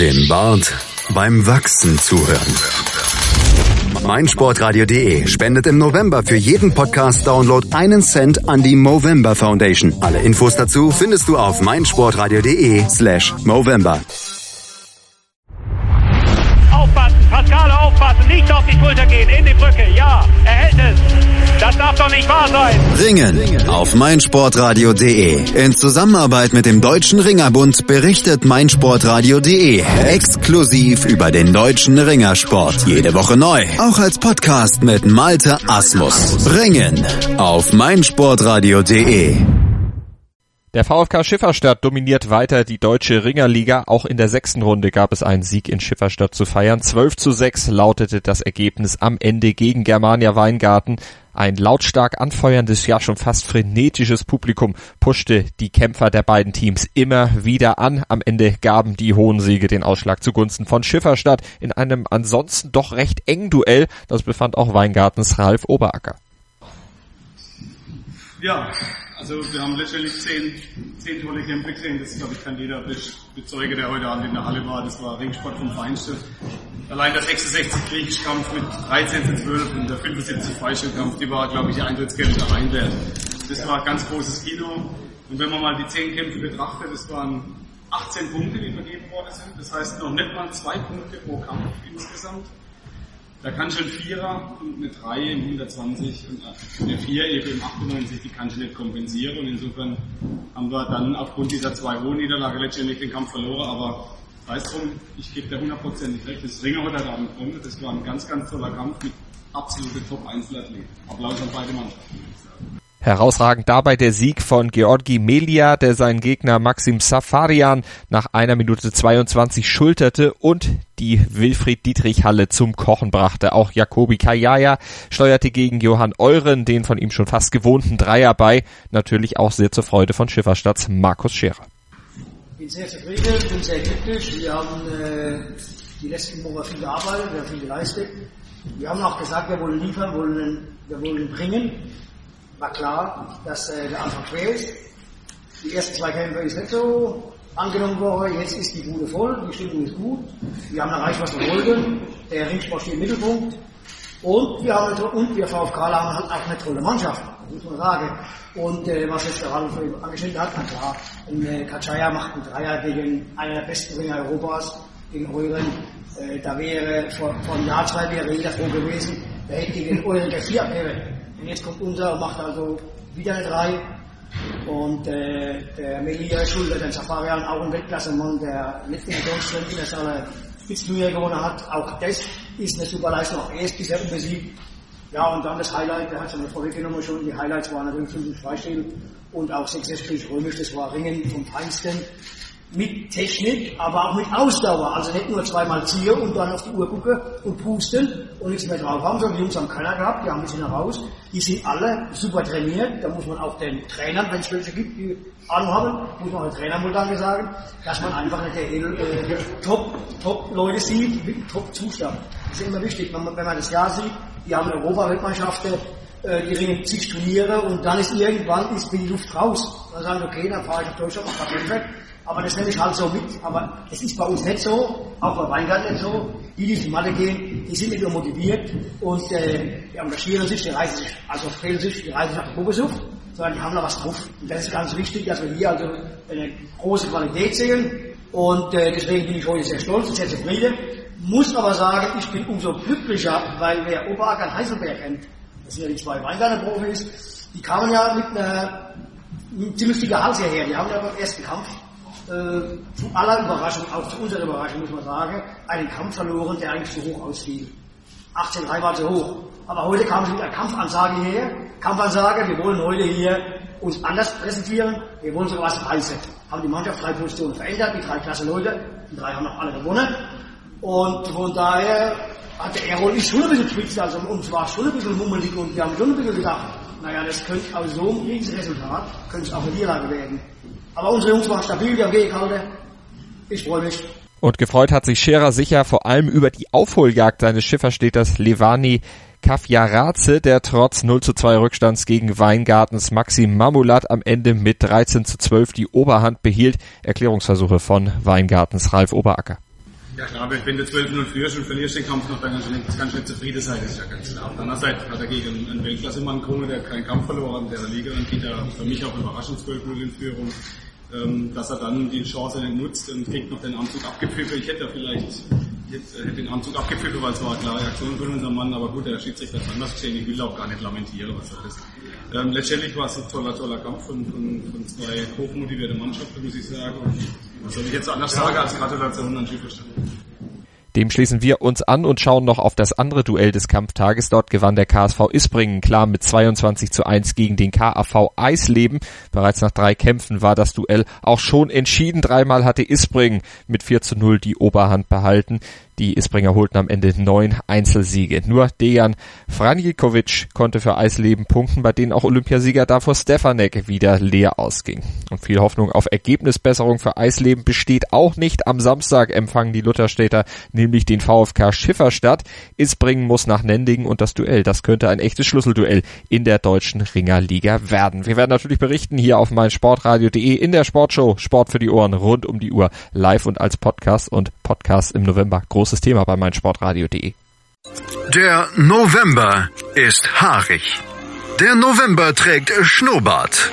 Dem Bart beim Wachsen zuhören. meinsportradio.de spendet im November für jeden Podcast-Download einen Cent an die Movember Foundation. Alle Infos dazu findest du auf meinsportradio.de slash Movember. Aufpassen, Pascal, aufpassen, nicht auf die Schulter gehen, in die Brücke, ja, er hält es. Das darf doch nicht wahr sein. Ringen auf meinsportradio.de. In Zusammenarbeit mit dem Deutschen Ringerbund berichtet meinsportradio.de exklusiv über den deutschen Ringersport. Jede Woche neu. Auch als Podcast mit Malte Asmus. Ringen auf meinsportradio.de. Der VfK Schifferstadt dominiert weiter die deutsche Ringerliga. Auch in der sechsten Runde gab es einen Sieg in Schifferstadt zu feiern. 12 zu 6 lautete das Ergebnis am Ende gegen Germania Weingarten. Ein lautstark anfeuerndes, ja schon fast frenetisches Publikum pushte die Kämpfer der beiden Teams immer wieder an. Am Ende gaben die hohen Siege den Ausschlag zugunsten von Schifferstadt in einem ansonsten doch recht engen Duell. Das befand auch Weingartens Ralf Oberacker. Ja, also wir haben letztendlich zehn, zehn tolle Kämpfe gesehen. Das glaube ich kann jeder bezeugen, der heute Abend in der Halle war. Das war Ringsport vom Feinsten. Allein der 66 Griechisch-Kampf mit 13 zu 12 und der 75 Freistellkampf, die war, glaube ich, die Eintrittskämpfe reinwert. Das war ein ganz großes Kino. Und wenn man mal die zehn Kämpfe betrachtet, das waren 18 Punkte, die vergeben worden sind. Das heißt noch nicht mal zwei Punkte pro Kampf insgesamt. Da kann schon Vierer und eine 3 im 120 und eine 4 eben im 98, die kann ich nicht kompensieren. Und insofern haben wir dann aufgrund dieser zwei hohen Niederlage letztendlich den Kampf verloren. Aber weiß drum, ich gebe dir hundertprozentig recht. Das Ringer heute Abend gewonnen. Das war ein ganz, ganz toller Kampf mit absolute Top-Einzelathleten. Applaus an beide Mannschaften. Herausragend dabei der Sieg von Georgi Melia, der seinen Gegner Maxim Safarian nach einer Minute 22 schulterte und die Wilfried Dietrich Halle zum Kochen brachte. Auch Jakobi Kajaya steuerte gegen Johann Euren den von ihm schon fast gewohnten Dreier bei. Natürlich auch sehr zur Freude von Schifferstadts Markus Scherer. Bin sehr zufrieden, bin sehr glücklich. Wir haben äh, die letzten Wochen viel gearbeitet, wir haben viel geleistet. Wir haben auch gesagt, wir wollen liefern, wollen, wir wollen bringen war klar, dass äh, der Anfang schwer ist. Die ersten zwei Kämpfe ist nicht so angenommen worden. Jetzt ist die Bude voll, die Stimmung ist gut. Wir haben erreicht, was wir wollten. Der Ringsport steht im Mittelpunkt. Und wir haben und wir VfK haben halt auch eine tolle Mannschaft, man sagen. Und äh, was jetzt der Ralf angeschnitten hat, na klar, ein äh, Kachaya macht einen Dreier gegen einen der besten Ringer Europas, gegen Euren. Äh, da wäre vor, vor einem Jahr, zwei wäre jeder froh gewesen, der hätte gegen Euren der vier wäre. Und jetzt kommt unser und macht also wieder eine 3. Und äh, der Melia Schulter, der Safarian, auch ein Weltklasse-Mann, der letzten Deutschland in der Sache Spitzenturnier gewonnen hat. Auch das ist eine super Leistung. Auch er ist bisher unbesiegt. Ja, und dann das Highlight, der hat schon vorweggenommen schon, die Highlights waren natürlich 5 Freistil und auch 66 römisch, das war Ringen vom Feinsten mit Technik, aber auch mit Ausdauer. Also nicht nur zweimal ziehen und dann auf die Uhr gucken und pusten und nichts mehr drauf haben, sondern die Jungs haben keiner gehabt, die haben ein bisschen heraus. Die sind alle super trainiert. Da muss man auch den Trainern, wenn es welche gibt, die Ahnung haben, muss man auch den Trainern wohl danke sagen, dass man einfach nicht äh, top, top Leute sieht mit top Zustand. Das ist immer wichtig, wenn man, wenn man das Jahr sieht, die haben Europa-Weltmeisterschaften, äh, die ringen zig Turniere und dann ist irgendwann ist die Luft raus. Dann sagen, okay, dann fahre ich nach Deutschland, mach Patent aber das nehme ich halt so mit. Aber es ist bei uns nicht so, auch bei Weingarten nicht so. Die, die in Mathe gehen, die sind nicht nur motiviert und äh, die engagieren sich, die reisen sich, also fehlen sich, die reisen sich nach Probesuch, sondern die haben da was drauf. Und das ist ganz wichtig, dass wir hier also eine große Qualität sehen. Und äh, deswegen bin ich heute sehr stolz und sehr zufrieden. Muss aber sagen, ich bin umso glücklicher, weil wer Oberacker Heiselberg kennt, das sind ja die zwei Weingarten-Profis, die kamen ja mit einer ziemlich dicker Hals hierher. Die haben ja beim ersten Kampf äh, zu aller Überraschung, auch zu unserer Überraschung muss man sagen, einen Kampf verloren, der eigentlich zu hoch ausfiel. 18.3 war zu hoch. Aber heute kam sie mit einer Kampfansage her. Kampfansage, wir wollen heute hier uns anders präsentieren. Wir wollen sogar was reißen. Haben die Mannschaft drei Positionen verändert, die drei klasse Leute. Die drei haben noch alle gewonnen. Und von daher hatte er wohl schon ein bisschen schwitzen, also uns war schon ein bisschen mummelig und wir haben schon ein bisschen gedacht, naja, das könnte aus so einem Kriegsresultat, könnte es auch eine Niederlage werden. Aber unsere Jungs waren stabil, die haben gehalten. Ich freue mich. Und gefreut hat sich Scherer sicher vor allem über die Aufholjagd seines Schifferstädters Levani Kafjaraze, der trotz 0 zu 2 Rückstands gegen Weingartens Maxim Mamulat am Ende mit 13 zu 12 die Oberhand behielt. Erklärungsversuche von Weingartens Ralf Oberacker. Ja klar, wenn du 12-0 führst und verlierst den Kampf noch, dann kannst du nicht, kannst du nicht zufrieden sein, das ist ja ganz klar. Auf der anderen Seite hat er gegen einen Weltklasse-Mann gerungen, der keinen Kampf verloren, der Liga und geht da für mich auch überraschend 12-0 in Führung. Ähm, dass er dann die Chance nicht nutzt und kriegt noch den Anzug abgepfiffen. Ich hätte vielleicht jetzt, hätte den Anzug abgepfiffen, weil es war eine klare Aktion von unserem Mann, aber gut, der Schiedsrichter hat anders gesehen. Ich will auch gar nicht lamentieren, was er ist. Ähm, letztendlich war es ein toller, toller Kampf von, von, von zwei hochmotivierte Mannschaften, muss ich sagen. Was soll ich jetzt anders sagen als Gratulation an Schieferstadt? Dem schließen wir uns an und schauen noch auf das andere Duell des Kampftages. Dort gewann der KSV Isbringen klar mit 22 zu 1 gegen den KAV Eisleben. Bereits nach drei Kämpfen war das Duell auch schon entschieden. Dreimal hatte Isbringen mit 4 zu 0 die Oberhand behalten. Die Isbringer holten am Ende neun Einzelsiege. Nur Dejan Franjikovic konnte für Eisleben punkten, bei denen auch Olympiasieger Davor Stefanek wieder leer ausging. Und viel Hoffnung auf Ergebnisbesserung für Eisleben besteht auch nicht. Am Samstag empfangen die Lutherstädter nämlich den VfK Schifferstadt. Isbringen muss nach Nendingen und das Duell, das könnte ein echtes Schlüsselduell in der deutschen Ringerliga werden. Wir werden natürlich berichten hier auf meinsportradio.de in der Sportshow Sport für die Ohren rund um die Uhr live und als Podcast und Podcast im November. Groß großes Thema bei meinsportradio.de. Der November ist haarig. Der November trägt Schnurrbart.